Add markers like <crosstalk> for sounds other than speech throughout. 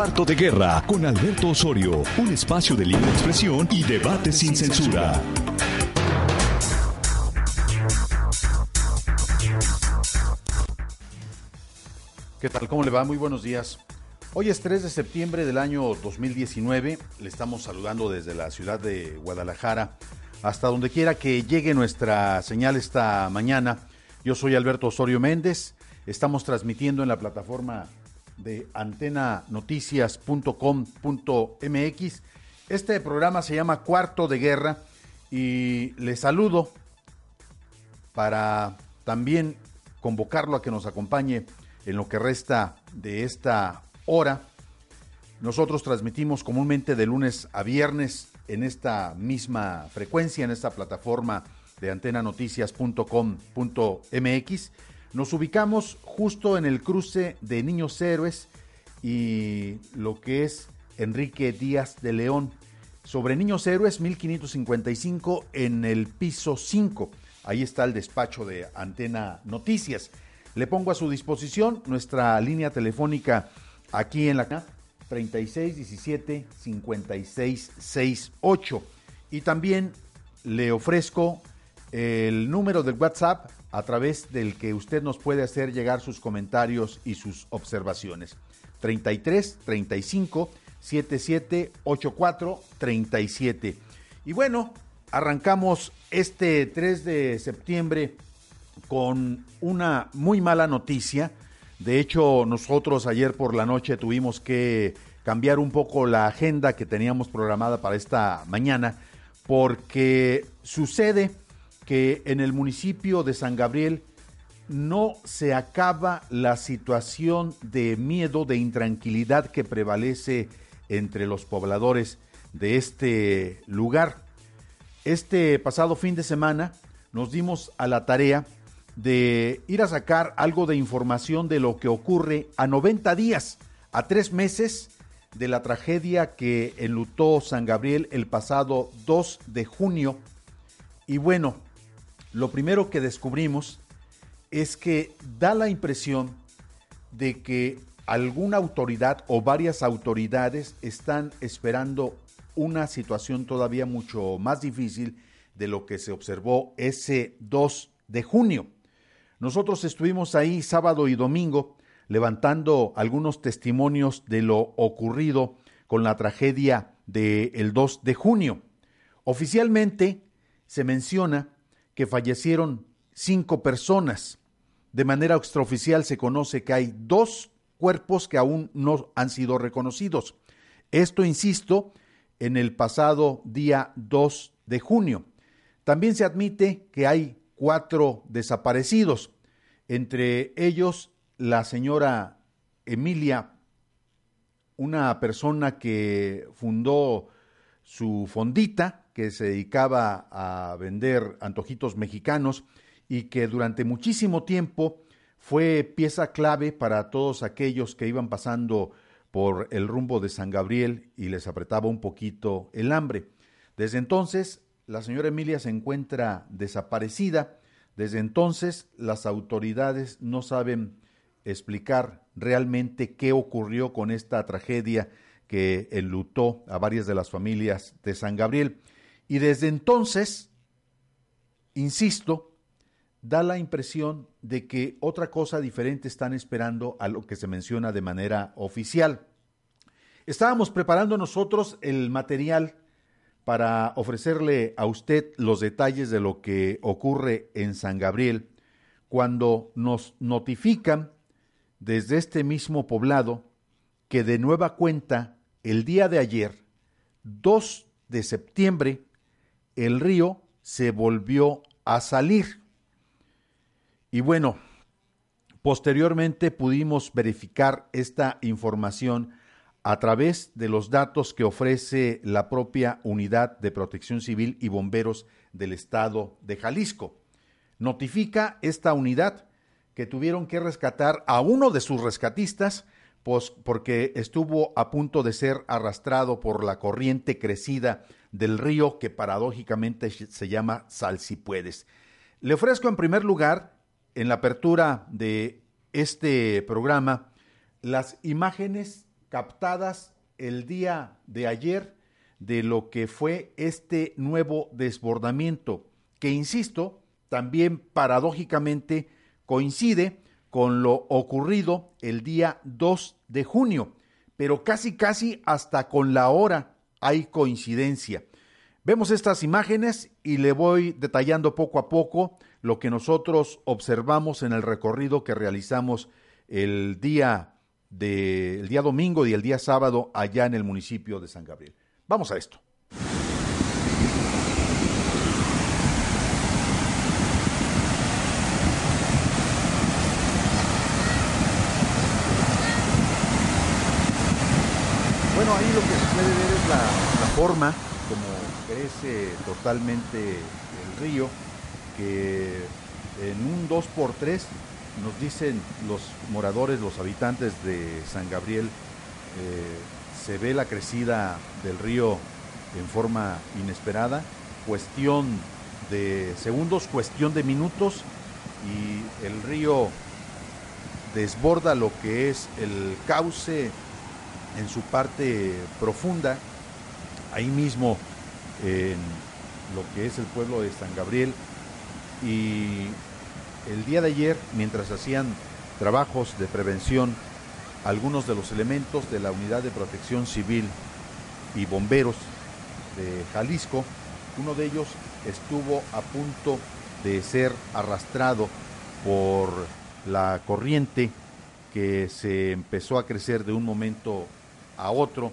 Cuarto de Guerra con Alberto Osorio, un espacio de libre expresión y debate sin censura. ¿Qué tal? ¿Cómo le va? Muy buenos días. Hoy es 3 de septiembre del año 2019. Le estamos saludando desde la ciudad de Guadalajara hasta donde quiera que llegue nuestra señal esta mañana. Yo soy Alberto Osorio Méndez. Estamos transmitiendo en la plataforma de antenanoticias.com.mx. Este programa se llama Cuarto de Guerra y le saludo para también convocarlo a que nos acompañe en lo que resta de esta hora. Nosotros transmitimos comúnmente de lunes a viernes en esta misma frecuencia, en esta plataforma de antenanoticias.com.mx. Nos ubicamos justo en el cruce de Niños Héroes y lo que es Enrique Díaz de León. Sobre Niños Héroes 1555 en el piso 5. Ahí está el despacho de Antena Noticias. Le pongo a su disposición nuestra línea telefónica aquí en la 3617 5668 y también le ofrezco el número del WhatsApp a través del que usted nos puede hacer llegar sus comentarios y sus observaciones. 33 35 77 84 37. Y bueno, arrancamos este 3 de septiembre con una muy mala noticia. De hecho, nosotros ayer por la noche tuvimos que cambiar un poco la agenda que teníamos programada para esta mañana porque sucede que en el municipio de San Gabriel no se acaba la situación de miedo, de intranquilidad que prevalece entre los pobladores de este lugar. Este pasado fin de semana nos dimos a la tarea de ir a sacar algo de información de lo que ocurre a 90 días, a tres meses de la tragedia que enlutó San Gabriel el pasado 2 de junio. Y bueno, lo primero que descubrimos es que da la impresión de que alguna autoridad o varias autoridades están esperando una situación todavía mucho más difícil de lo que se observó ese 2 de junio. Nosotros estuvimos ahí sábado y domingo levantando algunos testimonios de lo ocurrido con la tragedia del 2 de junio. Oficialmente se menciona que fallecieron cinco personas. De manera extraoficial se conoce que hay dos cuerpos que aún no han sido reconocidos. Esto, insisto, en el pasado día 2 de junio. También se admite que hay cuatro desaparecidos, entre ellos la señora Emilia, una persona que fundó su fondita, que se dedicaba a vender antojitos mexicanos y que durante muchísimo tiempo fue pieza clave para todos aquellos que iban pasando por el rumbo de San Gabriel y les apretaba un poquito el hambre. Desde entonces la señora Emilia se encuentra desaparecida. Desde entonces las autoridades no saben explicar realmente qué ocurrió con esta tragedia que enlutó a varias de las familias de San Gabriel. Y desde entonces, insisto, da la impresión de que otra cosa diferente están esperando a lo que se menciona de manera oficial. Estábamos preparando nosotros el material para ofrecerle a usted los detalles de lo que ocurre en San Gabriel cuando nos notifican desde este mismo poblado que de nueva cuenta el día de ayer, 2 de septiembre, el río se volvió a salir. Y bueno, posteriormente pudimos verificar esta información a través de los datos que ofrece la propia Unidad de Protección Civil y Bomberos del Estado de Jalisco. Notifica esta unidad que tuvieron que rescatar a uno de sus rescatistas pues, porque estuvo a punto de ser arrastrado por la corriente crecida del río que paradójicamente se llama Salsipuedes. Le ofrezco en primer lugar, en la apertura de este programa, las imágenes captadas el día de ayer de lo que fue este nuevo desbordamiento, que insisto, también paradójicamente coincide con lo ocurrido el día 2 de junio, pero casi casi hasta con la hora hay coincidencia. Vemos estas imágenes y le voy detallando poco a poco lo que nosotros observamos en el recorrido que realizamos el día de, el día domingo y el día sábado allá en el municipio de San Gabriel. Vamos a esto. Bueno, ahí lo que se puede ver es la, forma como crece totalmente el río, que en un 2x3 nos dicen los moradores, los habitantes de San Gabriel, eh, se ve la crecida del río en forma inesperada, cuestión de segundos, cuestión de minutos, y el río desborda lo que es el cauce en su parte profunda, ahí mismo en lo que es el pueblo de San Gabriel, y el día de ayer, mientras hacían trabajos de prevención, algunos de los elementos de la Unidad de Protección Civil y Bomberos de Jalisco, uno de ellos estuvo a punto de ser arrastrado por la corriente que se empezó a crecer de un momento a otro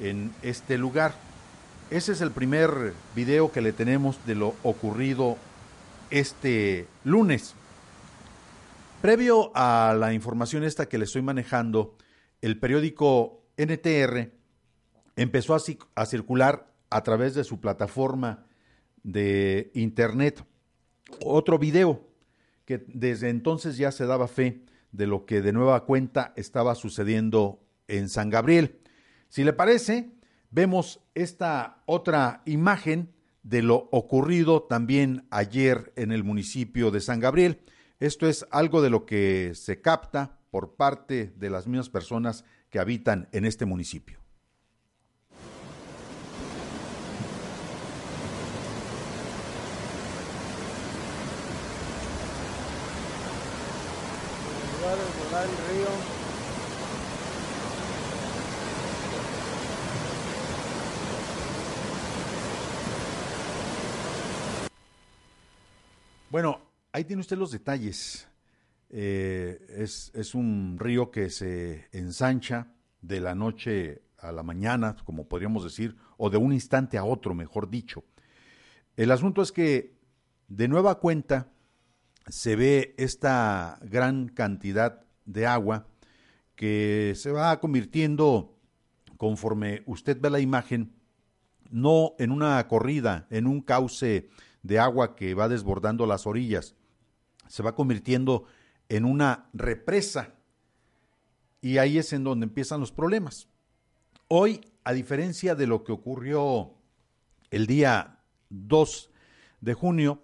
en este lugar. Ese es el primer video que le tenemos de lo ocurrido este lunes. Previo a la información esta que le estoy manejando, el periódico NTR empezó a, a circular a través de su plataforma de internet otro video que desde entonces ya se daba fe de lo que de nueva cuenta estaba sucediendo en San Gabriel. Si le parece, vemos esta otra imagen de lo ocurrido también ayer en el municipio de San Gabriel. Esto es algo de lo que se capta por parte de las mismas personas que habitan en este municipio. Bueno, ahí tiene usted los detalles. Eh, es, es, un río que se ensancha de la noche a la mañana, como podríamos decir, o de un instante a otro, mejor dicho. El asunto es que, de nueva cuenta, se ve esta gran cantidad de agua que se va convirtiendo, conforme usted ve la imagen, no en una corrida, en un cauce de agua que va desbordando las orillas, se va convirtiendo en una represa. Y ahí es en donde empiezan los problemas. Hoy, a diferencia de lo que ocurrió el día 2 de junio,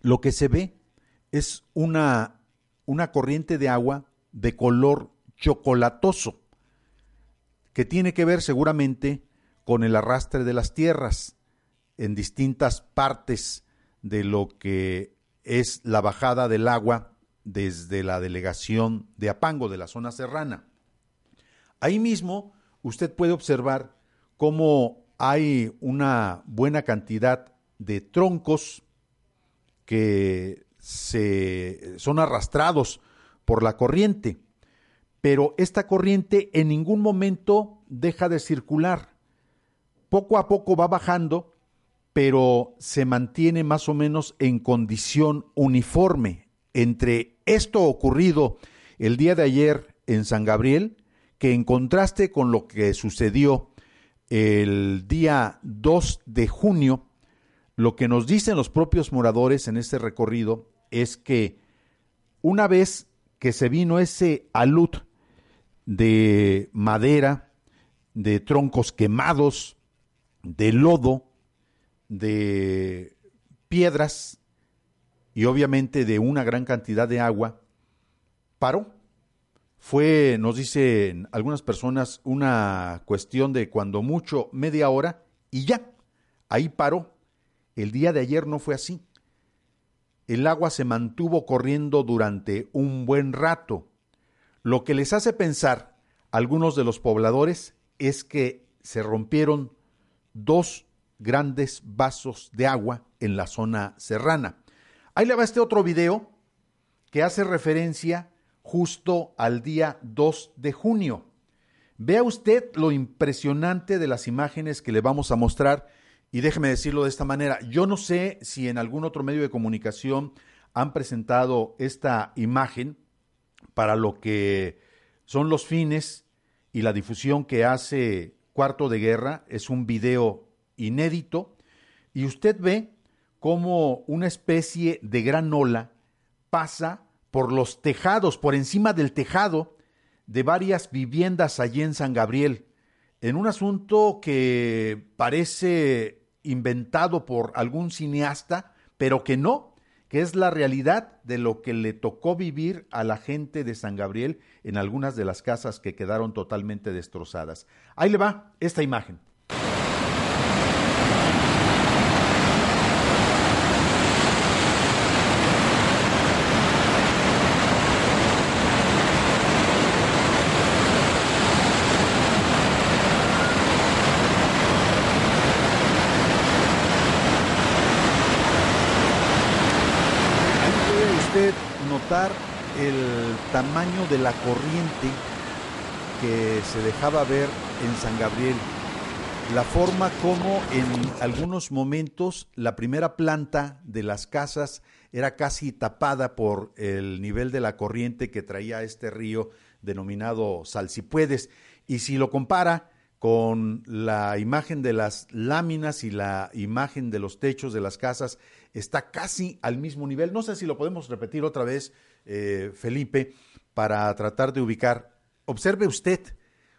lo que se ve es una, una corriente de agua de color chocolatoso, que tiene que ver seguramente con el arrastre de las tierras en distintas partes de lo que es la bajada del agua desde la delegación de Apango, de la zona serrana. Ahí mismo usted puede observar cómo hay una buena cantidad de troncos que se, son arrastrados por la corriente, pero esta corriente en ningún momento deja de circular. Poco a poco va bajando pero se mantiene más o menos en condición uniforme. Entre esto ocurrido el día de ayer en San Gabriel, que en contraste con lo que sucedió el día 2 de junio, lo que nos dicen los propios moradores en este recorrido es que una vez que se vino ese alud de madera, de troncos quemados, de lodo, de piedras y obviamente de una gran cantidad de agua, paró, fue, nos dicen algunas personas, una cuestión de cuando mucho media hora y ya, ahí paró. El día de ayer no fue así. El agua se mantuvo corriendo durante un buen rato, lo que les hace pensar a algunos de los pobladores es que se rompieron dos grandes vasos de agua en la zona serrana. Ahí le va este otro video que hace referencia justo al día 2 de junio. Vea usted lo impresionante de las imágenes que le vamos a mostrar y déjeme decirlo de esta manera, yo no sé si en algún otro medio de comunicación han presentado esta imagen para lo que son los fines y la difusión que hace Cuarto de Guerra, es un video inédito, y usted ve cómo una especie de gran ola pasa por los tejados, por encima del tejado de varias viviendas allí en San Gabriel, en un asunto que parece inventado por algún cineasta, pero que no, que es la realidad de lo que le tocó vivir a la gente de San Gabriel en algunas de las casas que quedaron totalmente destrozadas. Ahí le va esta imagen. El tamaño de la corriente que se dejaba ver en San Gabriel, la forma como en algunos momentos la primera planta de las casas era casi tapada por el nivel de la corriente que traía este río denominado Salsipuedes. Y si lo compara con la imagen de las láminas y la imagen de los techos de las casas, está casi al mismo nivel. No sé si lo podemos repetir otra vez, eh, Felipe, para tratar de ubicar. Observe usted,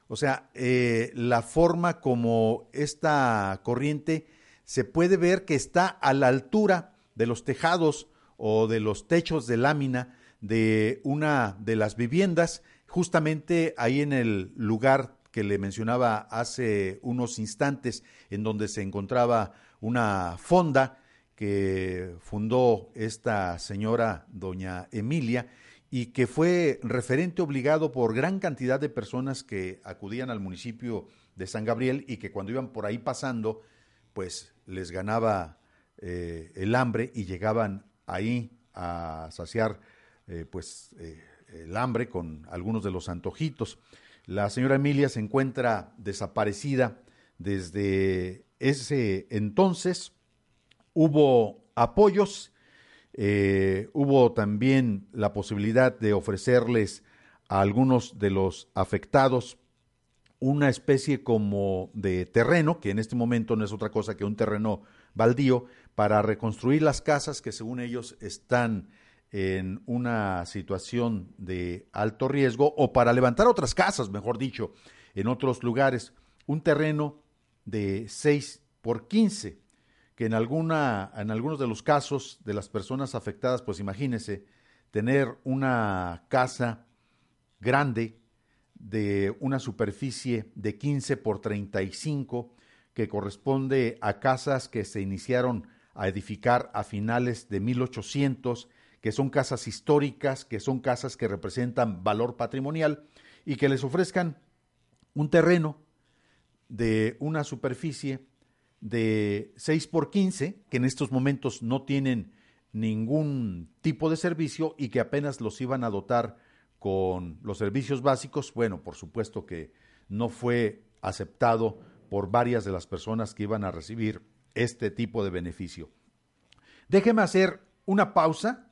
o sea, eh, la forma como esta corriente se puede ver que está a la altura de los tejados o de los techos de lámina de una de las viviendas, justamente ahí en el lugar que le mencionaba hace unos instantes, en donde se encontraba una fonda que fundó esta señora doña Emilia y que fue referente obligado por gran cantidad de personas que acudían al municipio de San Gabriel y que cuando iban por ahí pasando, pues les ganaba eh, el hambre y llegaban ahí a saciar eh, pues eh, el hambre con algunos de los antojitos. La señora Emilia se encuentra desaparecida desde ese entonces hubo apoyos, eh, hubo también la posibilidad de ofrecerles a algunos de los afectados una especie como de terreno, que en este momento no es otra cosa que un terreno baldío, para reconstruir las casas que según ellos están en una situación de alto riesgo o para levantar otras casas, mejor dicho, en otros lugares. Un terreno de 6 por 15 que en, alguna, en algunos de los casos de las personas afectadas, pues imagínese tener una casa grande de una superficie de 15 por 35 que corresponde a casas que se iniciaron a edificar a finales de 1800, que son casas históricas, que son casas que representan valor patrimonial y que les ofrezcan un terreno de una superficie de 6 por 15, que en estos momentos no tienen ningún tipo de servicio y que apenas los iban a dotar con los servicios básicos, bueno, por supuesto que no fue aceptado por varias de las personas que iban a recibir este tipo de beneficio. Déjeme hacer una pausa.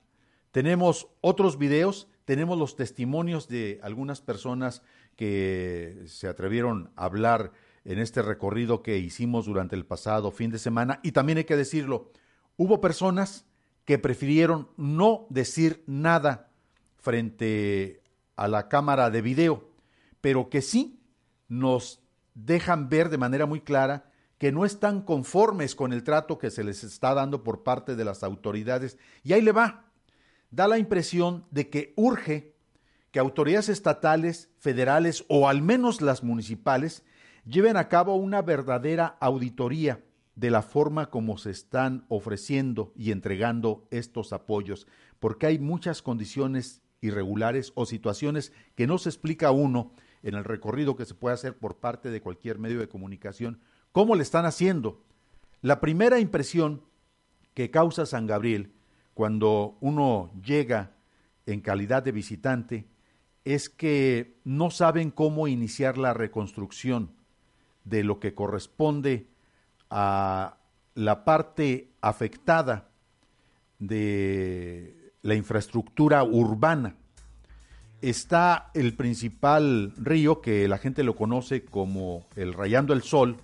Tenemos otros videos, tenemos los testimonios de algunas personas que se atrevieron a hablar en este recorrido que hicimos durante el pasado fin de semana. Y también hay que decirlo, hubo personas que prefirieron no decir nada frente a la cámara de video, pero que sí nos dejan ver de manera muy clara que no están conformes con el trato que se les está dando por parte de las autoridades. Y ahí le va. Da la impresión de que urge que autoridades estatales, federales o al menos las municipales lleven a cabo una verdadera auditoría de la forma como se están ofreciendo y entregando estos apoyos, porque hay muchas condiciones irregulares o situaciones que no se explica uno en el recorrido que se puede hacer por parte de cualquier medio de comunicación, cómo le están haciendo. La primera impresión que causa San Gabriel cuando uno llega en calidad de visitante es que no saben cómo iniciar la reconstrucción de lo que corresponde a la parte afectada de la infraestructura urbana. Está el principal río que la gente lo conoce como el Rayando el Sol,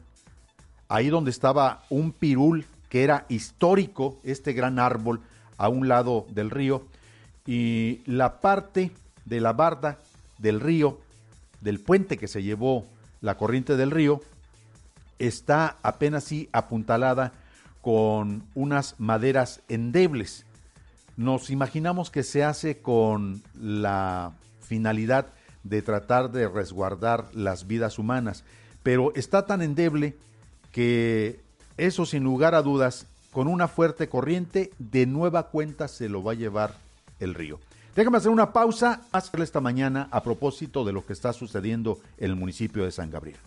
ahí donde estaba un pirul que era histórico, este gran árbol a un lado del río, y la parte de la barda del río, del puente que se llevó la corriente del río, está apenas sí apuntalada con unas maderas endebles. Nos imaginamos que se hace con la finalidad de tratar de resguardar las vidas humanas, pero está tan endeble que eso sin lugar a dudas, con una fuerte corriente, de nueva cuenta se lo va a llevar el río. Déjame hacer una pausa, hacerle esta mañana a propósito de lo que está sucediendo en el municipio de San Gabriel.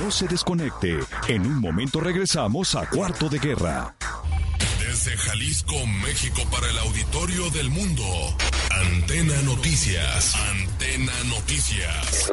No se desconecte. En un momento regresamos a Cuarto de Guerra. Desde Jalisco, México, para el auditorio del mundo. Antena Noticias. Antena Noticias.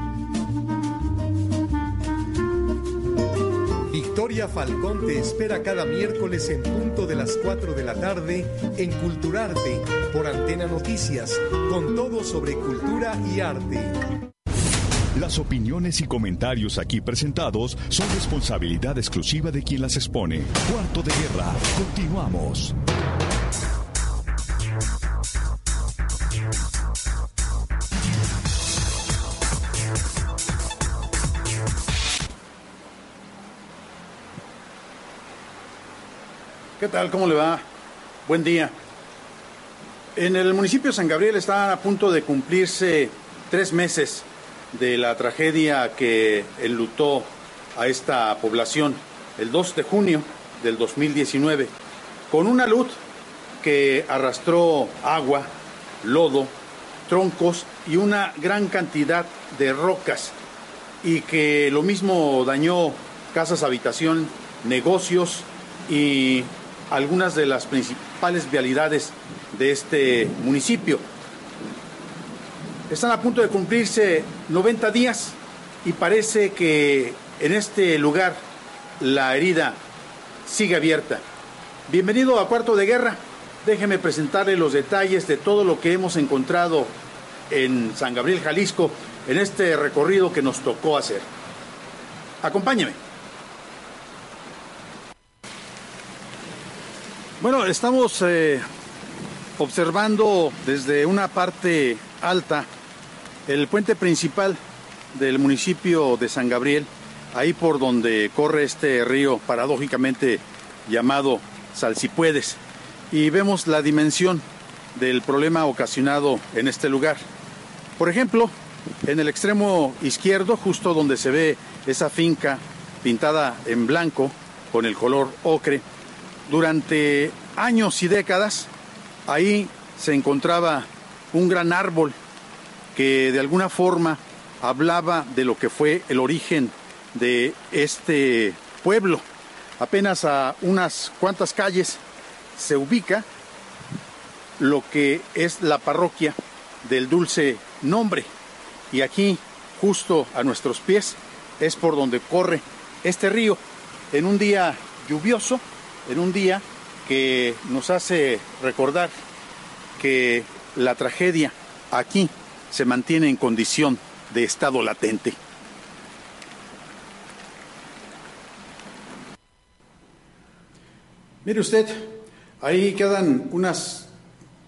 Victoria Falcón te espera cada miércoles en punto de las 4 de la tarde en Culturarte por Antena Noticias, con todo sobre cultura y arte. Las opiniones y comentarios aquí presentados son responsabilidad exclusiva de quien las expone. Cuarto de guerra, continuamos. ¿Qué tal? ¿Cómo le va? Buen día. En el municipio de San Gabriel está a punto de cumplirse tres meses de la tragedia que enlutó a esta población el 2 de junio del 2019, con una luz que arrastró agua, lodo, troncos y una gran cantidad de rocas y que lo mismo dañó casas, habitación, negocios y algunas de las principales vialidades de este municipio. Están a punto de cumplirse 90 días y parece que en este lugar la herida sigue abierta. Bienvenido a Cuarto de Guerra. Déjeme presentarle los detalles de todo lo que hemos encontrado en San Gabriel, Jalisco, en este recorrido que nos tocó hacer. Acompáñeme. Bueno, estamos eh, observando desde una parte alta el puente principal del municipio de San Gabriel, ahí por donde corre este río paradójicamente llamado Salsipuedes, y vemos la dimensión del problema ocasionado en este lugar. Por ejemplo, en el extremo izquierdo, justo donde se ve esa finca pintada en blanco con el color ocre, durante años y décadas, ahí se encontraba un gran árbol que de alguna forma hablaba de lo que fue el origen de este pueblo. Apenas a unas cuantas calles se ubica lo que es la parroquia del dulce nombre. Y aquí, justo a nuestros pies, es por donde corre este río en un día lluvioso, en un día que nos hace recordar que la tragedia aquí se mantiene en condición de estado latente. Mire usted, ahí quedan unas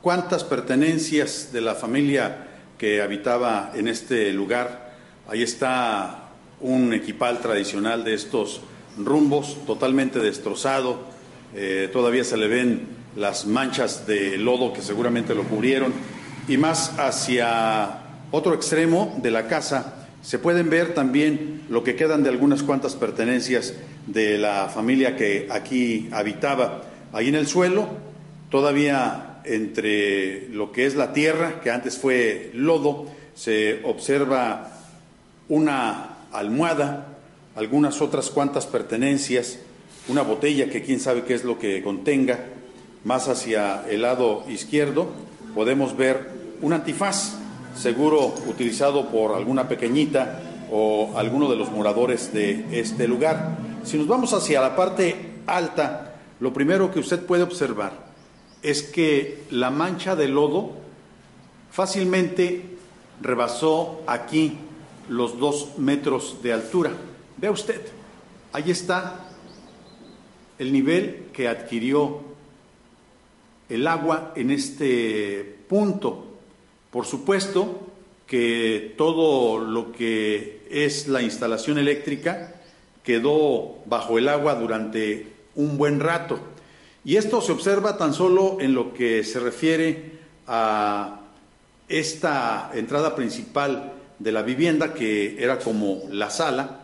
cuantas pertenencias de la familia que habitaba en este lugar. Ahí está un equipal tradicional de estos rumbos, totalmente destrozado. Eh, todavía se le ven las manchas de lodo que seguramente lo cubrieron. Y más hacia otro extremo de la casa se pueden ver también lo que quedan de algunas cuantas pertenencias de la familia que aquí habitaba. Ahí en el suelo, todavía entre lo que es la tierra, que antes fue lodo, se observa una almohada, algunas otras cuantas pertenencias, una botella que quién sabe qué es lo que contenga. Más hacia el lado izquierdo podemos ver un antifaz, seguro utilizado por alguna pequeñita o alguno de los moradores de este lugar. Si nos vamos hacia la parte alta, lo primero que usted puede observar es que la mancha de lodo fácilmente rebasó aquí los dos metros de altura. Vea usted, ahí está el nivel que adquirió el agua en este punto. Por supuesto que todo lo que es la instalación eléctrica quedó bajo el agua durante un buen rato. Y esto se observa tan solo en lo que se refiere a esta entrada principal de la vivienda, que era como la sala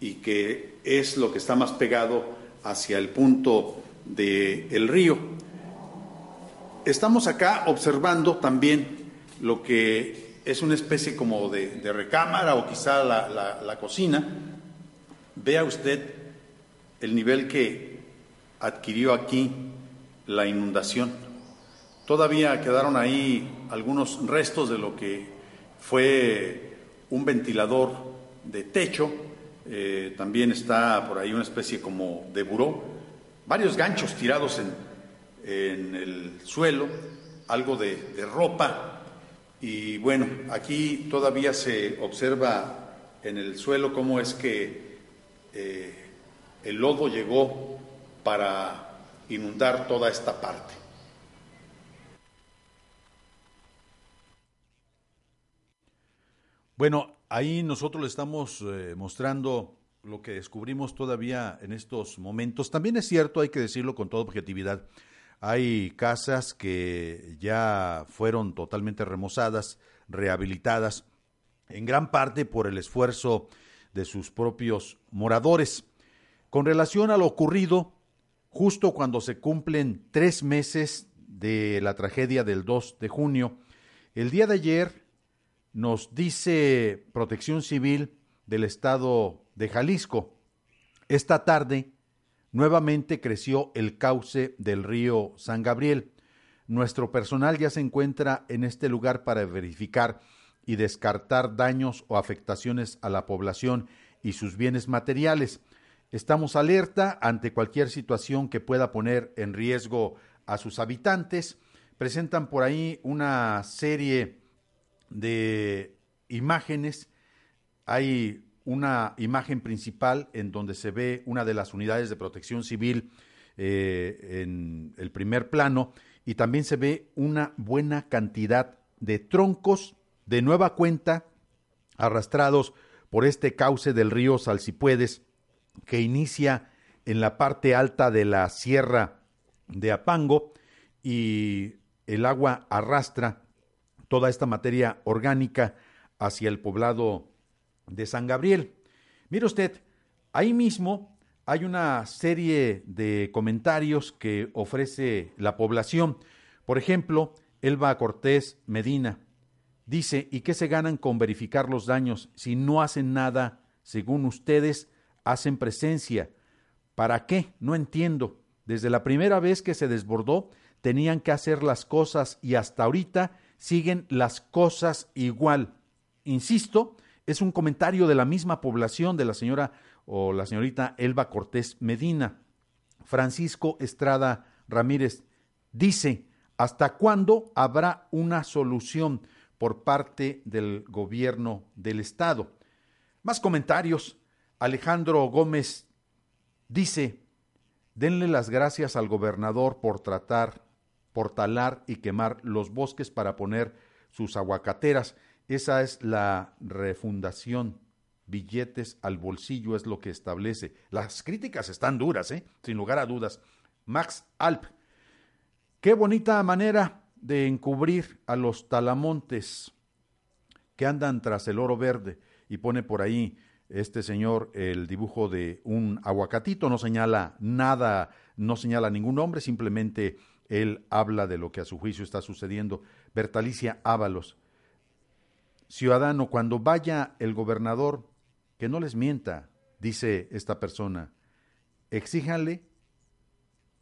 y que es lo que está más pegado hacia el punto del río. Estamos acá observando también lo que es una especie como de, recámara o quizá la cocina, Vea usted el nivel que adquirió aquí la inundación. Todavía quedaron ahí algunos restos de lo que fue un ventilador de techo. Eh, también está por ahí una especie como de buró. Varios ganchos tirados en, el suelo, algo de, de ropa. Y bueno, aquí todavía se observa en el suelo cómo es que eh, el lodo llegó para inundar toda esta parte. Bueno, ahí nosotros le estamos eh, mostrando lo que descubrimos todavía en estos momentos. También es cierto, hay que decirlo con toda objetividad, hay casas que ya fueron totalmente remozadas, rehabilitadas, en gran parte por el esfuerzo de sus propios moradores. Con relación a lo ocurrido, justo cuando se cumplen tres meses de la tragedia del 2 de junio, el día de ayer nos dice Protección Civil del Estado de Jalisco, esta tarde nuevamente creció el cauce del río San Gabriel. Nuestro personal ya se encuentra en este lugar para verificar y descartar daños o afectaciones a la población y sus bienes materiales. Estamos alerta ante cualquier situación que pueda poner en riesgo a sus habitantes. Presentan por ahí una serie de imágenes. Hay una imagen principal en donde se ve una de las unidades de protección civil eh, en el primer plano y también se ve una buena cantidad de troncos de nueva cuenta arrastrados por este cauce del río Salsipuedes que inicia en la parte alta de la sierra de Apango y el agua arrastra toda esta materia orgánica hacia el poblado de San Gabriel. Mire usted, ahí mismo hay una serie de comentarios que ofrece la población. Por ejemplo, Elba Cortés Medina Dice, ¿y qué se ganan con verificar los daños si no hacen nada, según ustedes, hacen presencia? ¿Para qué? No entiendo. Desde la primera vez que se desbordó, tenían que hacer las cosas y hasta ahorita siguen las cosas igual. Insisto, Es un comentario de la misma población de la señora o la señorita Elba Cortés Medina. Francisco Estrada Ramírez dice, ¿hasta cuándo habrá una solución por parte del gobierno del estado? Más comentarios. Alejandro Gómez dice, denle las gracias al gobernador por tratar, por talar y quemar los bosques para poner sus aguacateras. Esa es la refundación. Billetes al bolsillo es lo que establece. Las críticas están duras, ¿eh? sin lugar a dudas. Max Alp. Qué bonita manera de encubrir a los talamontes que andan tras el oro verde. Y pone por ahí este señor el dibujo de un aguacatito. No señala nada, no señala ningún nombre, simplemente él habla de lo que a su juicio está sucediendo. Bertalicia Ábalos ciudadano, cuando vaya el gobernador, que no les mienta, dice esta persona, exíjanle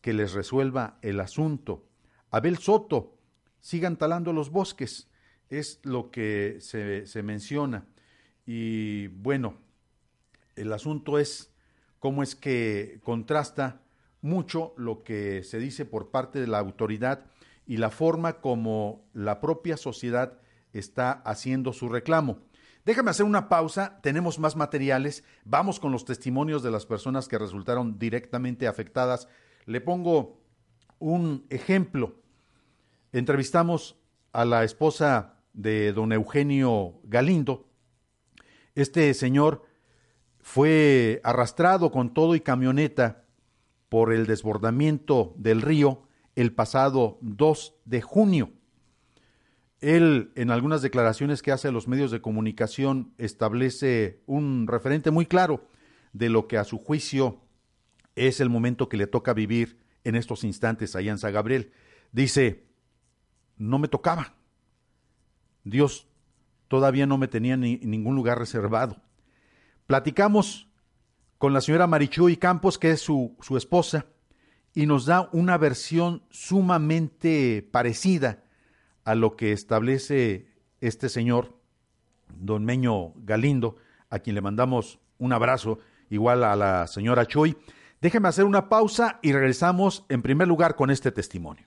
que les resuelva el asunto. Abel Soto, sigan talando los bosques, es lo que se, se menciona. Y bueno, el asunto es cómo es que contrasta mucho lo que se dice por parte de la autoridad y la forma como la propia sociedad está haciendo su reclamo. Déjame hacer una pausa, tenemos más materiales, vamos con los testimonios de las personas que resultaron directamente afectadas. Le pongo un ejemplo. Entrevistamos a la esposa de don Eugenio Galindo. Este señor fue arrastrado con todo y camioneta por el desbordamiento del río el pasado 2 de junio. Él, en algunas declaraciones que hace a los medios de comunicación, establece un referente muy claro de lo que a su juicio es el momento que le toca vivir en estos instantes allá en San Gabriel. Dice, no me tocaba. Dios todavía no me tenía ni, ningún lugar reservado. Platicamos con la señora Marichuy Campos, que es su, su esposa, y nos da una versión sumamente parecida a lo que establece este señor, don Meño Galindo, a quien le mandamos un abrazo, igual a la señora Choi. Déjeme hacer una pausa y regresamos en primer lugar con este testimonio.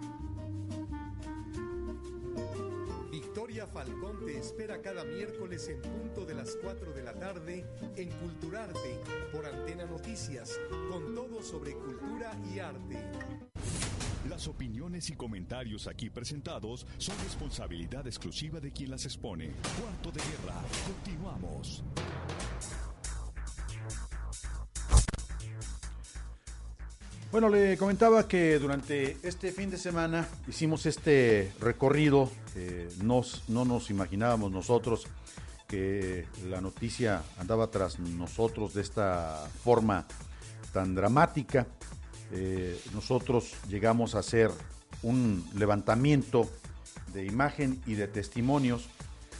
Falcón te espera cada miércoles en punto de las 4 de la tarde en Culturarte por Antena Noticias, con todo sobre cultura y arte. Las opiniones y comentarios aquí presentados son responsabilidad exclusiva de quien las expone. Cuarto de guerra. Continuamos. Bueno, le comentaba que durante este fin de semana hicimos este recorrido. Nos, no nos imaginábamos nosotros que la noticia andaba tras nosotros de esta forma tan dramática. Eh, nosotros llegamos a hacer un levantamiento de imagen y de testimonios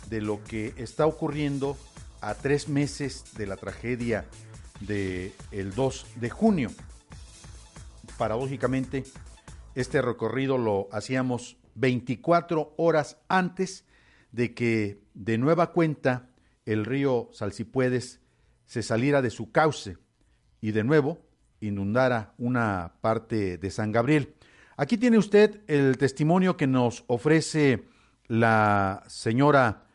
de lo que está ocurriendo a tres meses de la tragedia del el 2 de junio paradójicamente, este recorrido lo hacíamos 24 horas antes de que de nueva cuenta el río Salsipuedes se saliera de su cauce y de nuevo inundara una parte de San Gabriel. Aquí tiene usted el testimonio que nos ofrece la señora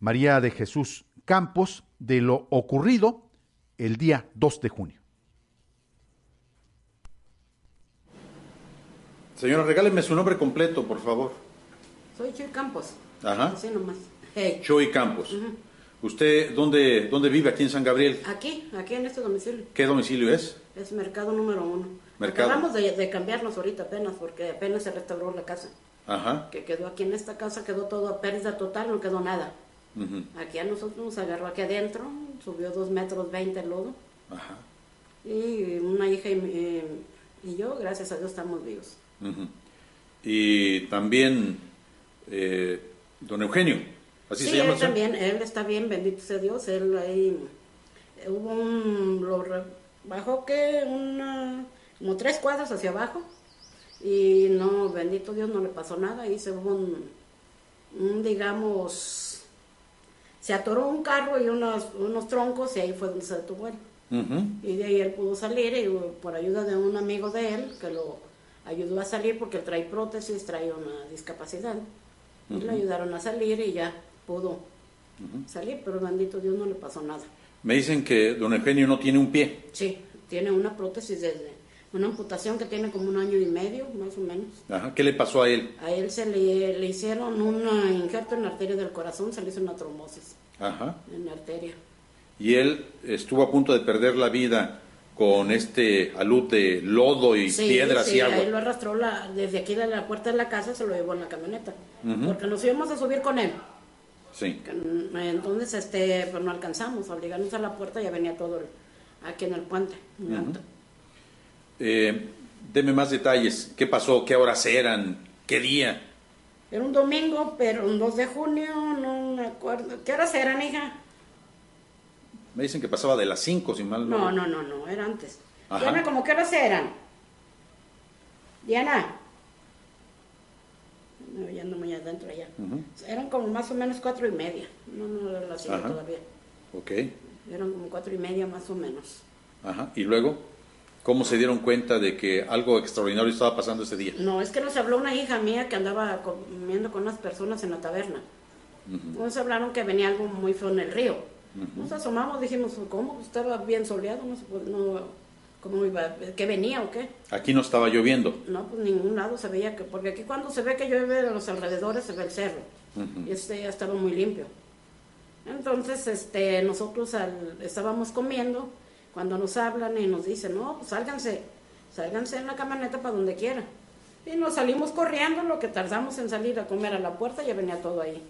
María de Jesús Campos de lo ocurrido el día 2 de junio. Señora, regáleme su nombre completo, por favor. Soy Chuy Campos. Ajá. Así nomás. Hey. Chuy Campos. ¿Usted dónde, dónde vive aquí en San Gabriel? Aquí, aquí en este domicilio. ¿Qué domicilio es? Es mercado número uno. Mercado. Acabamos de, de cambiarnos ahorita apenas, porque apenas se restauró la casa. Ajá. Que quedó aquí en esta casa, quedó todo a pérdida total, no quedó nada. Ujú. Aquí a nosotros nos agarró aquí adentro, subió dos metros veinte el lodo. Ajá. Y una hija y, y yo, gracias a Dios, estamos vivos. Y también eh, don Eugenio, así sí, se llama. él también, él está bien, bendito sea Dios. Él ahí eh, hubo un. Lo bajó que una. como tres cuadras hacia abajo. Y no, bendito Dios, no le pasó nada. Ahí se hubo un. un, digamos. Se atoró un carro y unos, unos troncos y ahí fue donde se detuvo él. Y de ahí él pudo salir y por ayuda de un amigo de él que lo ayudó a salir porque él trae prótesis, trae una discapacidad. Y le ayudaron a salir y ya pudo salir, pero bendito Dios no le pasó nada. Me dicen que don Eugenio no tiene un pie. Sí, tiene una prótesis desde una amputación que tiene como un año y medio, más o menos. Ajá. ¿Qué le pasó a él? A él se le, le hicieron un injerto en la arteria del corazón, se le hizo una trombosis Ajá. en la arteria. Y él estuvo a punto de perder la vida con este alud de lodo y Sí, piedras sí, y ahí lo agua. arrastró la, desde aquí de la puerta de la casa, se lo llevó en la camioneta. Porque nos íbamos a subir con él. Sí. Entonces, este, pues no alcanzamos. Al llegarnos a la puerta ya venía todo el- aquí en el puente. Eh, deme más detalles. ¿Qué pasó? ¿Qué horas eran? ¿Qué día? Era un domingo, pero un 2 de junio, no me acuerdo. ¿Qué horas eran, hija? Me dicen que pasaba de las 5, si mal No, no, no, no, era antes. Ajá. Diana, ¿cómo qué horas eran? Diana. No, ya no muy adentro ya. Ujú. Eran como más o menos cuatro y media. No, no era las cinco todavía. Ok. Eran como cuatro y media más o menos. Ajá. ¿Y luego? ¿Cómo se dieron cuenta de que algo extraordinario estaba pasando ese día? No, es que nos habló una hija mía que andaba comiendo con unas personas en la taberna. Nos hablaron que venía algo muy feo en el río. Nos asomamos, dijimos, ¿cómo? Estaba bien soleado, no, se puede- no ¿cómo iba? ¿Qué venía o qué? Aquí no estaba lloviendo. No, pues ningún lado se veía que, porque aquí cuando se ve que llueve a los alrededores se ve el cerro. Y este ya estaba muy limpio. Entonces, este, nosotros al- estábamos comiendo, cuando nos hablan y nos dicen, no, pues sálganse, sálganse en la camioneta para donde quiera. Y nos salimos corriendo, lo que tardamos en salir a comer a la puerta, ya venía todo ahí.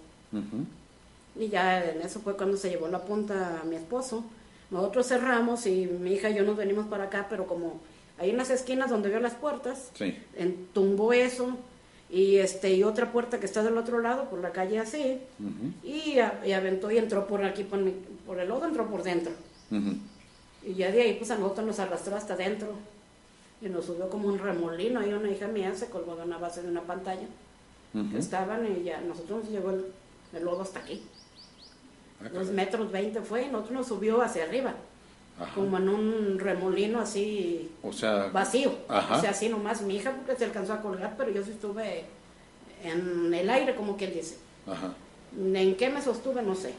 Y ya en eso fue cuando se llevó la punta a mi esposo. Nosotros cerramos y mi hija y yo nos venimos para acá, pero como hay unas esquinas donde veo las puertas, Sí. en- tumbó eso y este y otra puerta que está del otro lado por la calle así y, a- y aventó y entró por aquí por, mi- por el lodo entró por dentro. Y ya de ahí pues a nosotros nos arrastró hasta adentro y nos subió como un remolino. Y una hija mía se colgó de una base de una pantalla que estaban y ya nosotros nos llevó el, el lodo hasta aquí dos metros veinte fue y nosotros nos subió hacia arriba Ajá. como en un remolino así O sea, vacío. Ajá. O sea, así nomás mi hija porque se alcanzó a colgar, pero yo sí estuve en el aire, como quien dice. ajá. ¿En qué me sostuve? No sé.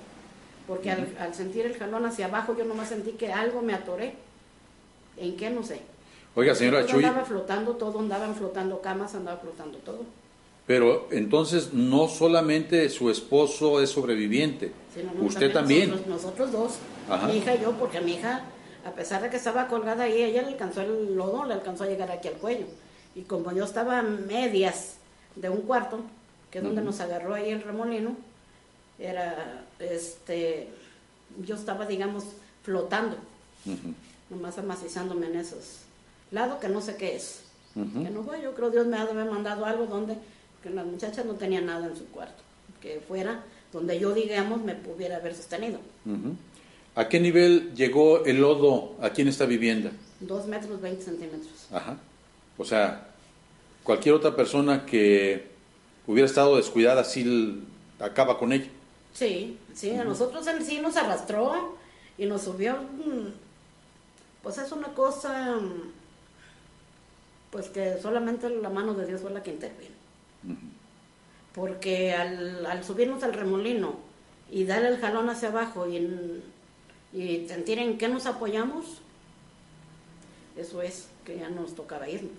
Porque al, al sentir el jalón hacia abajo, yo nomás sentí que algo me atoré. ¿En qué? No sé. Oiga, señora Chuy, andaba flotando todo, andaban flotando camas, andaba flotando todo. Pero entonces no solamente su esposo es sobreviviente, Sino no, usted también. Nosotros, nosotros dos, Ajá. mi hija y yo, porque mi hija, a pesar de que estaba colgada ahí, ella le alcanzó el lodo, le alcanzó a llegar aquí al cuello. Y como yo estaba a medias de un cuarto, que es donde nos agarró ahí el remolino, era, este, yo estaba, digamos, flotando, Ujú. nomás amacizándome en esos lados que no sé qué es. Que no yo creo Dios me ha de haber mandado algo donde que las muchachas no tenían nada en su cuarto, que fuera donde yo, digamos, me pudiera haber sostenido. ¿A qué nivel llegó el lodo aquí en esta vivienda? Dos metros, 20 centímetros. Ajá. O sea, cualquier otra persona que hubiera estado descuidada sí acaba con ella. Sí, sí, a nosotros él sí nos arrastró y nos subió. mm, Pues es una cosa, mm, pues que solamente la mano de Dios fue la que intervino. Porque al, al subirnos al remolino y darle el jalón hacia abajo y, en- y sentir en qué nos apoyamos, eso es que ya nos tocaba irnos.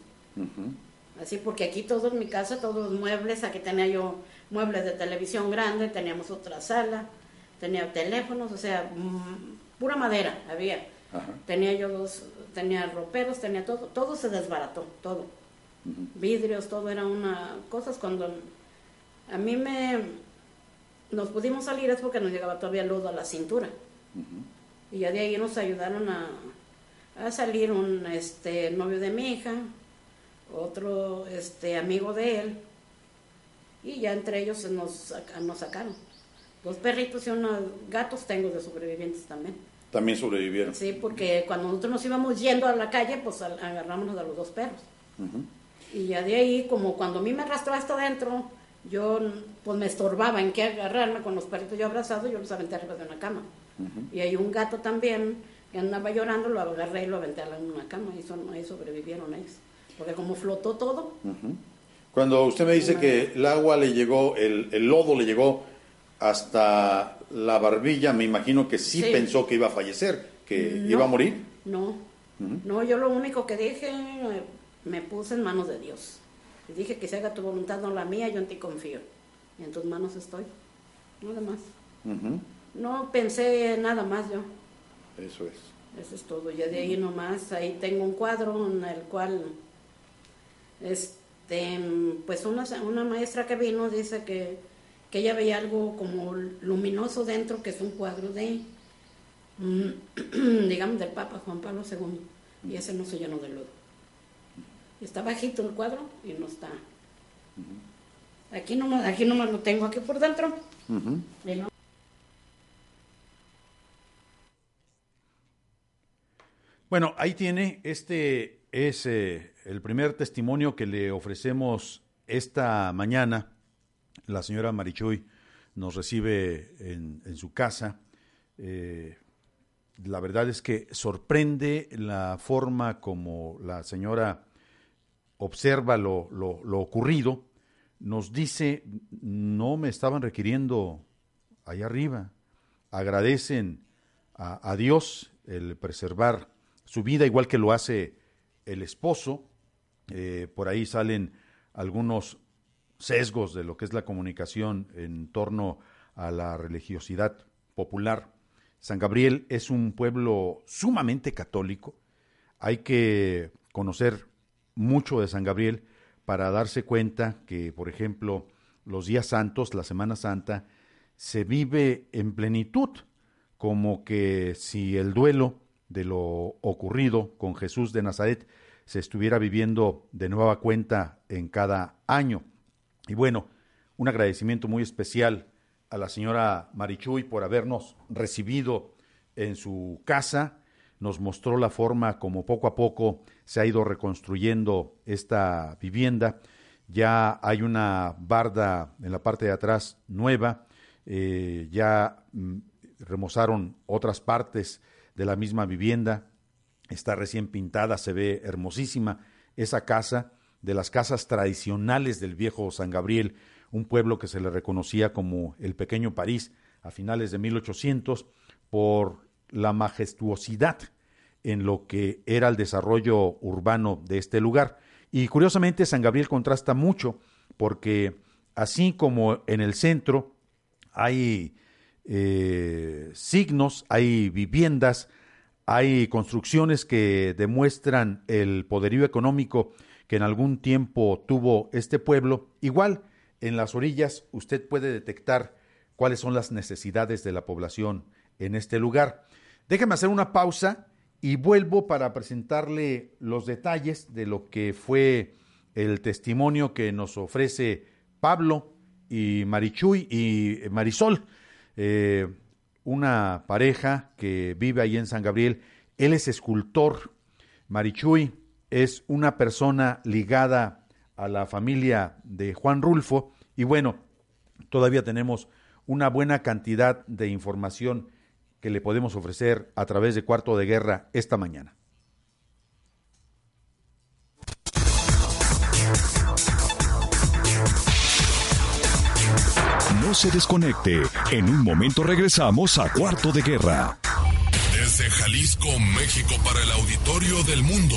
Así, porque aquí todo en mi casa, todos los muebles, aquí tenía yo muebles de televisión grande, teníamos otra sala, tenía teléfonos, o sea, mm, pura madera había. Tenía yo dos, tenía roperos, tenía todo, todo se desbarató, todo. Vidrios, todo era una cosas cuando a mí me nos pudimos salir es porque nos llegaba todavía lodo a la cintura. Y ya de ahí nos ayudaron a, a salir un este novio de mi hija, otro este amigo de él, y ya entre ellos nos, nos sacaron. Dos perritos y unos gatos tengo de sobrevivientes también. También sobrevivieron. Sí, porque cuando nosotros nos íbamos yendo a la calle, pues agarrámonos a los dos perros. Y ya de ahí, como cuando a mí me arrastró hasta adentro, yo pues me estorbaba en qué agarrarme con los perritos yo abrazados, yo los aventé arriba de una cama. Y hay un gato también que andaba llorando, lo agarré y lo aventé en una cama y son, ahí sobrevivieron ellos. Porque como flotó todo. Cuando usted me dice que el agua le llegó, el, el, lodo le llegó hasta la barbilla, me imagino que sí, pensó que iba a fallecer, que iba a morir. No, no, yo lo único que dije, me puse en manos de Dios. Y dije que se haga tu voluntad, no la mía, yo en ti confío. Y en tus manos estoy. Nada más. No pensé nada más yo. Eso es. Eso es todo. Ya de ahí nomás, ahí tengo un cuadro en el cual, este, pues una, una maestra que vino dice que, que ella veía algo como luminoso dentro, que es un cuadro de, mm, <clears throat> digamos, del Papa Juan Pablo II. Y ese no se llenó de lodo. Está bajito el cuadro y no está. Aquí nomás, aquí nomás lo tengo aquí por dentro. Bueno, ahí tiene, este es eh, el primer testimonio que le ofrecemos esta mañana. La señora Marichuy nos recibe en, su casa. Eh, la verdad es que sorprende la forma como la señora observa lo, lo, ocurrido. Nos dice, no me estaban requiriendo allá arriba. Agradecen a, Dios el preservar su vida, igual que lo hace el esposo. Eh, por ahí salen algunos sesgos de lo que es la comunicación en torno a la religiosidad popular. San Gabriel es un pueblo sumamente católico. Hay que conocer mucho de San Gabriel para darse cuenta que, por ejemplo, los días santos, la Semana Santa, se vive en plenitud, como que si el duelo de lo ocurrido con Jesús de Nazaret se estuviera viviendo de nueva cuenta en cada año. Y bueno, un agradecimiento muy especial a la señora Marichuy por habernos recibido en su casa, nos mostró la forma como poco a poco se ha ido reconstruyendo esta vivienda. Ya hay una barda en la parte de atrás nueva, eh, ya mm, remozaron otras partes de la misma vivienda, está recién pintada, se ve hermosísima esa casa, de las casas tradicionales del viejo San Gabriel, un pueblo que se le reconocía como el pequeño París a finales de 1800 por la majestuosidad en lo que era el desarrollo urbano de este lugar. Y curiosamente San Gabriel contrasta mucho porque así como en el centro hay eh, signos, hay viviendas, hay construcciones que demuestran el poderío económico que en algún tiempo tuvo este pueblo. Igual, en las orillas usted puede detectar cuáles son las necesidades de la población en este lugar. Déjeme hacer una pausa y vuelvo para presentarle los detalles de lo que fue el testimonio que nos ofrece Pablo y Marichuy y Marisol eh, una pareja que vive ahí en San Gabriel. Él es escultor. Marichuy es una persona ligada a la familia de Juan Rulfo. Y bueno, todavía tenemos una buena cantidad de información que le podemos ofrecer a través de Cuarto de Guerra esta mañana. No se desconecte. En un momento regresamos a Cuarto de Guerra. Desde Jalisco, México, para el auditorio del mundo.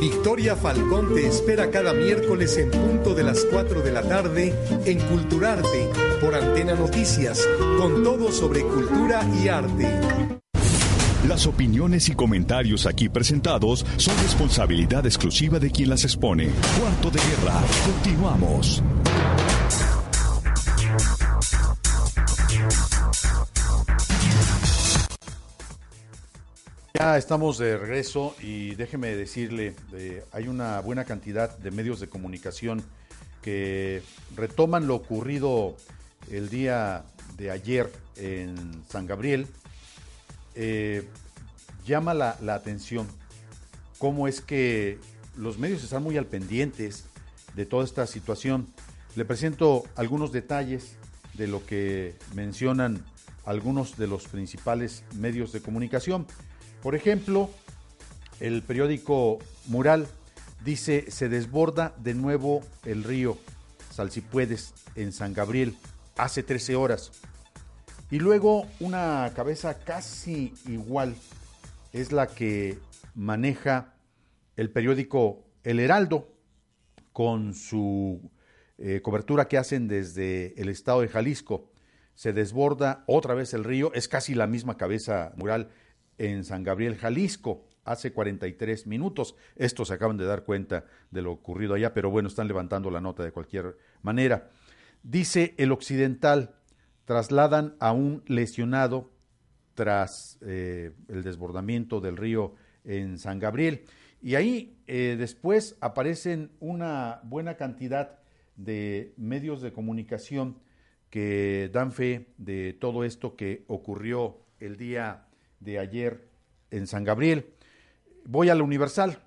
Victoria Falcón te espera cada miércoles en punto de las 4 de la tarde en Culturarte por Antena Noticias, con todo sobre cultura y arte. Las opiniones y comentarios aquí presentados son responsabilidad exclusiva de quien las expone. Cuarto de guerra, continuamos. Ya estamos de regreso y déjeme decirle, eh, hay una buena cantidad de medios de comunicación que retoman lo ocurrido el día de ayer en San Gabriel. Eh, llama la, la atención cómo es que los medios están muy al pendientes de toda esta situación. Le presento algunos detalles de lo que mencionan algunos de los principales medios de comunicación. Por ejemplo, el periódico Mural dice, se desborda de nuevo el río Salsipuedes en San Gabriel hace 13 horas. Y luego una cabeza casi igual es la que maneja el periódico El Heraldo con su eh, cobertura que hacen desde el estado de Jalisco. Se desborda otra vez el río, es casi la misma cabeza mural en San Gabriel, Jalisco, hace 43 minutos. Estos se acaban de dar cuenta de lo ocurrido allá, pero bueno, están levantando la nota de cualquier manera. Dice el occidental, trasladan a un lesionado tras eh, el desbordamiento del río en San Gabriel. Y ahí eh, después aparecen una buena cantidad de medios de comunicación que dan fe de todo esto que ocurrió el día de ayer en San Gabriel. Voy al Universal.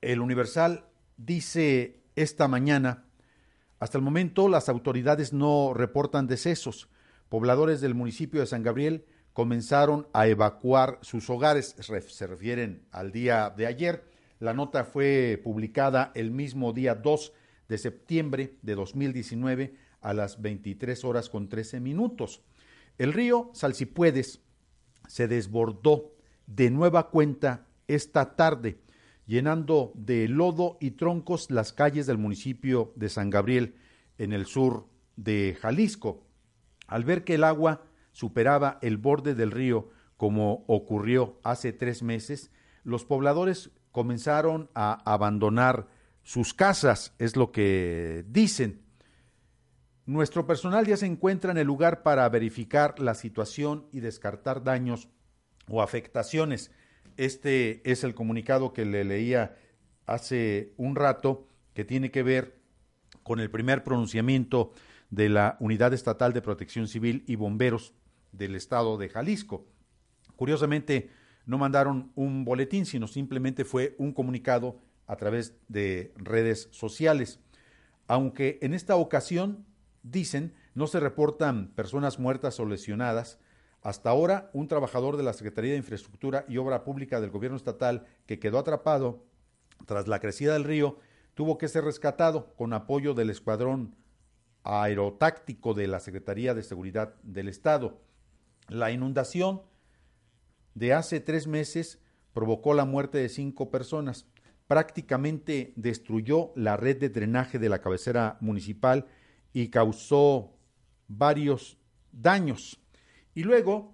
El Universal dice esta mañana, hasta el momento las autoridades no reportan decesos. Pobladores del municipio de San Gabriel comenzaron a evacuar sus hogares, se refieren al día de ayer. La nota fue publicada el mismo día 2 de septiembre de 2019 a las 23 horas con 13 minutos. El río Salsipuedes se desbordó de nueva cuenta esta tarde, llenando de lodo y troncos las calles del municipio de San Gabriel, en el sur de Jalisco. Al ver que el agua superaba el borde del río, como ocurrió hace tres meses, los pobladores comenzaron a abandonar sus casas, es lo que dicen. Nuestro personal ya se encuentra en el lugar para verificar la situación y descartar daños o afectaciones. Este es el comunicado que le leía hace un rato que tiene que ver con el primer pronunciamiento de la Unidad Estatal de Protección Civil y Bomberos del Estado de Jalisco. Curiosamente, no mandaron un boletín, sino simplemente fue un comunicado a través de redes sociales. Aunque en esta ocasión dicen, no se reportan personas muertas o lesionadas. Hasta ahora, un trabajador de la Secretaría de Infraestructura y Obra Pública del Gobierno Estatal que quedó atrapado tras la crecida del río tuvo que ser rescatado con apoyo del Escuadrón Aerotáctico de la Secretaría de Seguridad del Estado. La inundación de hace tres meses provocó la muerte de cinco personas. Prácticamente destruyó la red de drenaje de la cabecera municipal y causó varios daños. Y luego,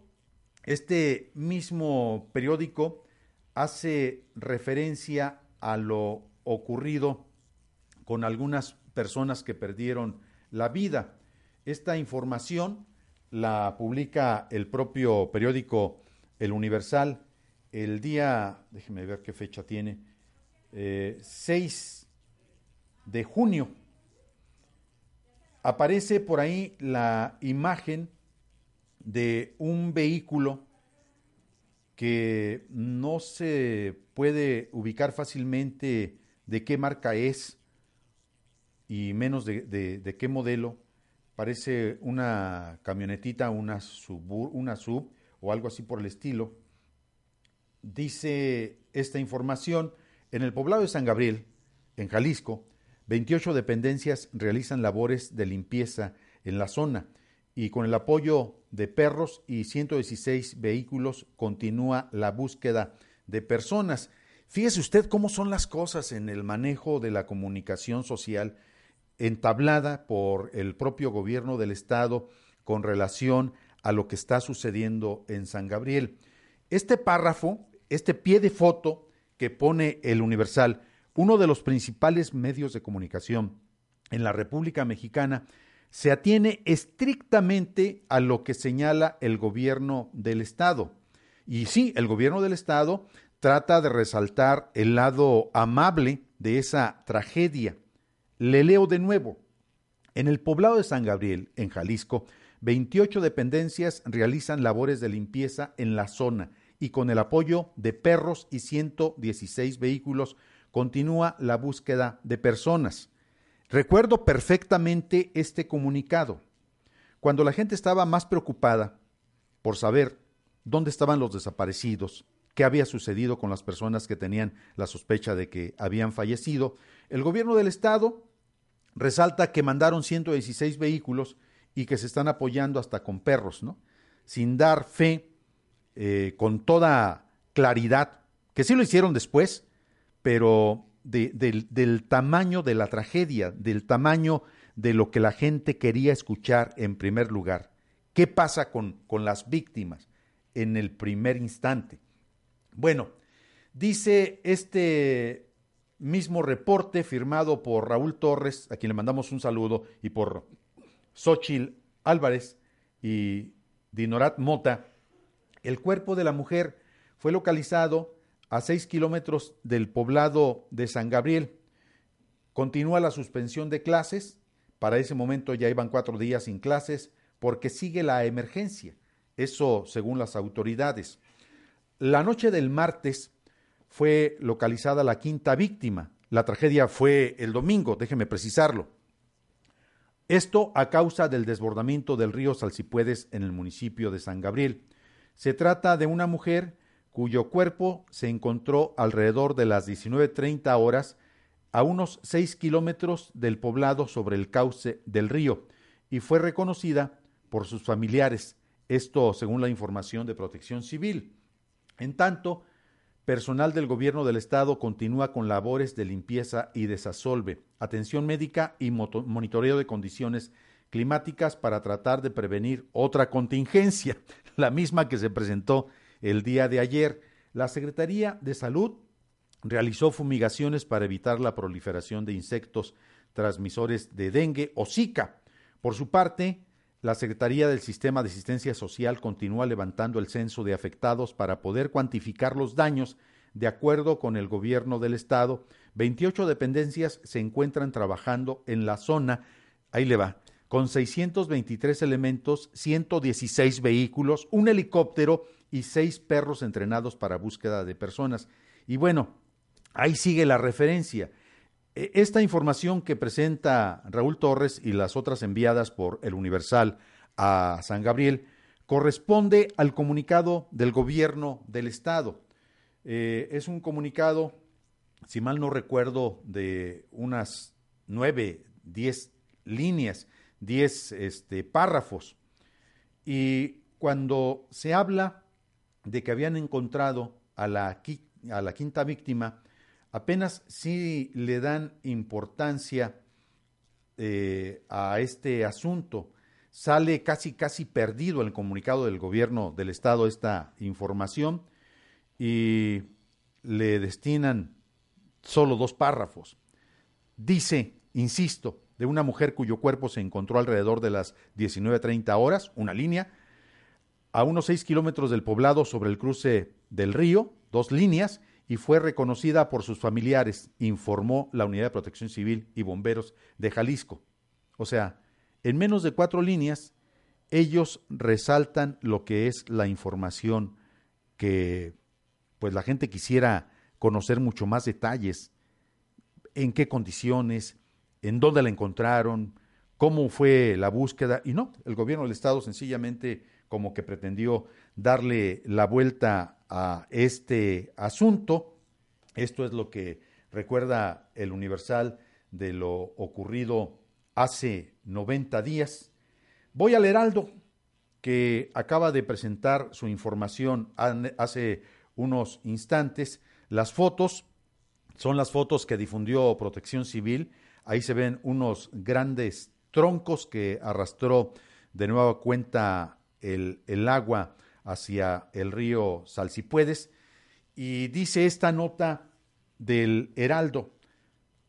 este mismo periódico hace referencia a lo ocurrido con algunas personas que perdieron la vida. Esta información la publica el propio periódico El Universal el día, déjeme ver qué fecha tiene, 6 eh, de junio aparece por ahí la imagen de un vehículo que no se puede ubicar fácilmente de qué marca es y menos de, qué modelo. Parece una camionetita, una sub, una sub o algo así por el estilo. Dice esta información, en el poblado de San Gabriel, en Jalisco, 28 dependencias realizan labores de limpieza en la zona y con el apoyo de perros y 116 vehículos continúa la búsqueda de personas. Fíjese usted cómo son las cosas en el manejo de la comunicación social entablada por el propio gobierno del estado con relación a lo que está sucediendo en San Gabriel. Este párrafo, este pie de foto que pone el Universal, uno de los principales medios de comunicación en la República Mexicana, se atiene estrictamente a lo que señala el gobierno del Estado. Y sí, el gobierno del Estado trata de resaltar el lado amable de esa tragedia. Le leo de nuevo. En el poblado de San Gabriel, en Jalisco, 28 dependencias realizan labores de limpieza en la zona y con el apoyo de perros y 116 vehículos continúa la búsqueda de personas. Recuerdo perfectamente este comunicado, cuando la gente estaba más preocupada por saber dónde estaban los desaparecidos, qué había sucedido con las personas que tenían la sospecha de que habían fallecido, el gobierno del estado resalta que mandaron 116 vehículos y que se están apoyando hasta con perros, ¿no? Sin dar fe eh, con toda claridad, que sí lo hicieron después, pero del, tamaño de la tragedia, del tamaño de lo que la gente quería escuchar en primer lugar. ¿Qué pasa con, con las víctimas en el primer instante? Bueno, dice este mismo reporte firmado por Raúl Torres, a quien le mandamos un saludo, y por Xochil Álvarez y Dinorat Mota, el cuerpo de la mujer fue localizado a seis kilómetros del poblado de San Gabriel. Continúa la suspensión de clases. Para ese momento ya iban cuatro días sin clases porque sigue la emergencia. Eso según las autoridades. La noche del martes fue localizada la quinta víctima. La tragedia fue el domingo, déjeme precisarlo. Esto a causa del desbordamiento del río Salcipuedes en el municipio de San Gabriel. Se trata de una mujer cuyo cuerpo se encontró alrededor de las 19.30 horas a unos 6 kilómetros del poblado sobre el cauce del río y fue reconocida por sus familiares, esto según la información de protección civil. En tanto, personal del gobierno del estado continúa con labores de limpieza y desasolve, atención médica y monitoreo de condiciones climáticas para tratar de prevenir otra contingencia, <laughs> la misma que se presentó el día de ayer, la Secretaría de Salud realizó fumigaciones para evitar la proliferación de insectos transmisores de dengue o Zika. Por su parte, la Secretaría del Sistema de Asistencia Social continúa levantando el censo de afectados para poder cuantificar los daños. De acuerdo con el gobierno del estado, 28 dependencias se encuentran trabajando en la zona, ahí le va, con 623 elementos, 116 vehículos, un helicóptero y seis perros entrenados para búsqueda de personas. Y bueno, ahí sigue la referencia. E, esta información que presenta Raúl Torres y las otras enviadas por el Universal a San Gabriel corresponde al comunicado del gobierno del estado. Eh, es un comunicado, si mal no recuerdo, de unas nueve, diez líneas, diez este, párrafos. Y cuando se habla de que habían encontrado a la, a la quinta víctima, apenas sí le dan importancia eh, a este asunto. Sale casi, casi perdido el comunicado del gobierno del Estado esta información y le destinan solo dos párrafos. Dice, insisto, de una mujer cuyo cuerpo se encontró alrededor de las 19.30 horas, una línea, a unos seis kilómetros del poblado sobre el cruce del río, dos líneas, y fue reconocida por sus familiares, informó la Unidad de Protección Civil y Bomberos de Jalisco. O sea, En menos de cuatro líneas, ellos resaltan lo que es la información que pues la gente quisiera conocer mucho más detalles, en qué condiciones, en dónde la encontraron, cómo fue la búsqueda, y no, el gobierno del Estado sencillamente como que pretendió darle la vuelta a este asunto. Esto es lo que recuerda el Universal de lo ocurrido hace 90 días. Voy al Heraldo, que acaba de presentar su información hace unos instantes. Las fotos son las fotos que difundió Protección Civil. Ahí se ven unos grandes troncos que arrastró de nueva cuenta el, agua hacia el río Salsipuedes. Y dice esta nota del Heraldo,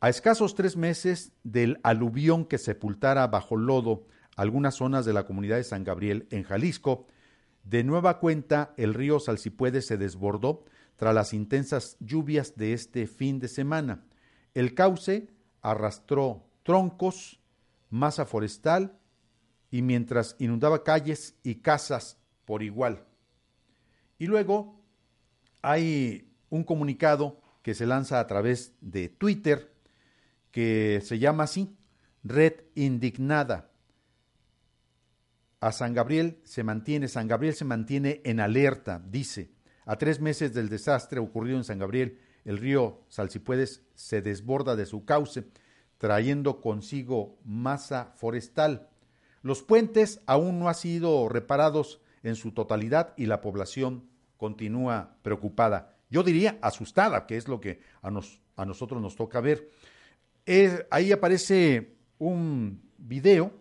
a escasos tres meses del aluvión que sepultara bajo lodo algunas zonas de la comunidad de San Gabriel en Jalisco, de nueva cuenta el río Salsipuedes se desbordó tras las intensas lluvias de este fin de semana. El cauce arrastró troncos, masa forestal y mientras inundaba calles y casas por igual. Y luego hay un comunicado que se lanza a través de Twitter que se llama así, Red Indignada. A San Gabriel se mantiene, San Gabriel se mantiene en alerta, dice. A tres meses del desastre ocurrido en San Gabriel, el río Salsipuedes se desborda de su cauce, trayendo consigo masa forestal. Los puentes aún no han sido reparados en su totalidad y la población continúa preocupada. Yo diría asustada, que es lo que a, nos, a nosotros nos toca ver. ahí aparece un video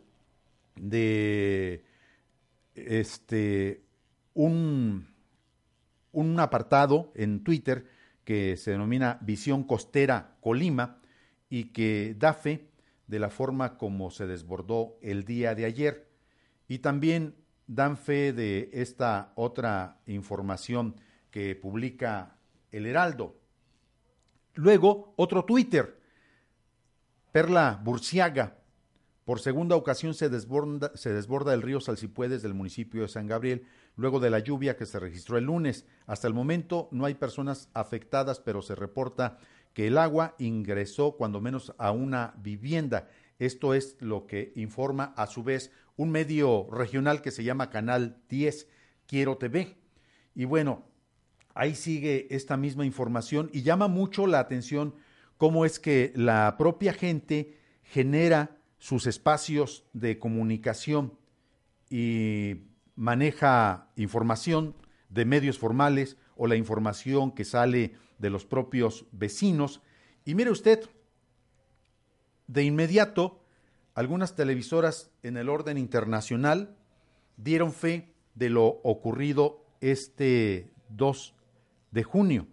de este, un, un apartado en Twitter que se denomina Visión Costera Colima y que da fe de la forma como se desbordó el día de ayer. Y también dan fe de esta otra información que publica el Heraldo. Luego, otro Twitter. Perla Burciaga. Por segunda ocasión se desborda, se desborda el río Salsipuedes del municipio de San Gabriel, luego de la lluvia que se registró el lunes. Hasta el momento no hay personas afectadas, pero se reporta que el agua ingresó cuando menos a una vivienda. Esto es lo que informa a su vez un medio regional que se llama Canal 10, Quiero TV. Y bueno, ahí sigue esta misma información y llama mucho la atención cómo es que la propia gente genera sus espacios de comunicación y maneja información de medios formales o la información que sale de los propios vecinos. Y mire usted, de inmediato, algunas televisoras en el orden internacional dieron fe de lo ocurrido este 2 de junio.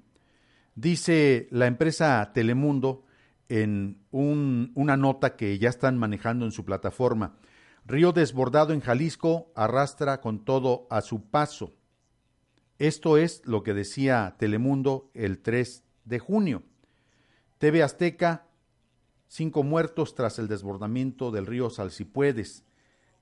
Dice la empresa Telemundo en una nota que ya están manejando en su plataforma. Río desbordado en Jalisco arrastra con todo a su paso. Esto es lo que decía Telemundo el 3 de junio. TV Azteca cinco muertos tras el desbordamiento del río Salsipuedes.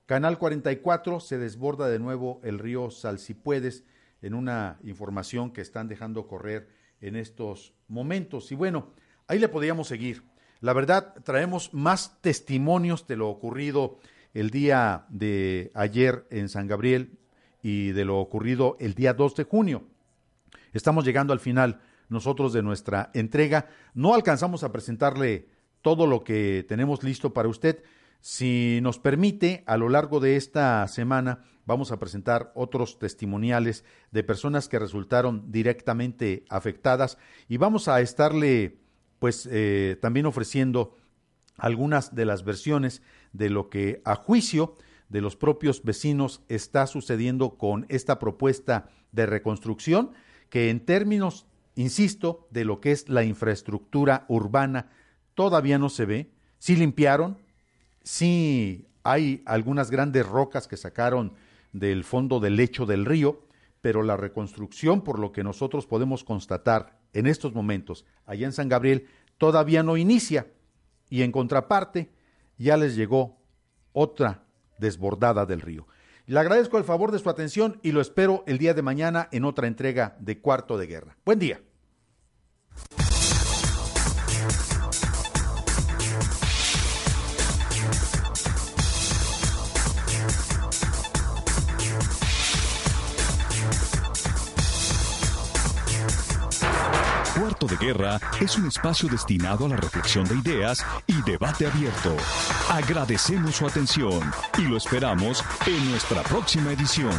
Canal 44 se desborda de nuevo el río Salsipuedes en una información que están dejando correr en estos momentos. Y bueno, ahí le podríamos seguir. La verdad, traemos más testimonios de lo ocurrido el día de ayer en San Gabriel y de lo ocurrido el día 2 de junio. Estamos llegando al final nosotros de nuestra entrega. No alcanzamos a presentarle todo lo que tenemos listo para usted. Si nos permite, a lo largo de esta semana vamos a presentar otros testimoniales de personas que resultaron directamente afectadas y vamos a estarle pues eh, también ofreciendo algunas de las versiones de lo que a juicio de los propios vecinos está sucediendo con esta propuesta de reconstrucción que en términos, insisto, de lo que es la infraestructura urbana todavía no se ve. Sí limpiaron, sí hay algunas grandes rocas que sacaron del fondo del lecho del río, pero la reconstrucción, por lo que nosotros podemos constatar en estos momentos allá en San Gabriel, todavía no inicia. Y en contraparte, ya les llegó otra desbordada del río. Le agradezco el favor de su atención y lo espero el día de mañana en otra entrega de Cuarto de Guerra. Buen día. De Guerra es un espacio destinado a la reflexión de ideas y debate abierto. Agradecemos su atención y lo esperamos en nuestra próxima edición.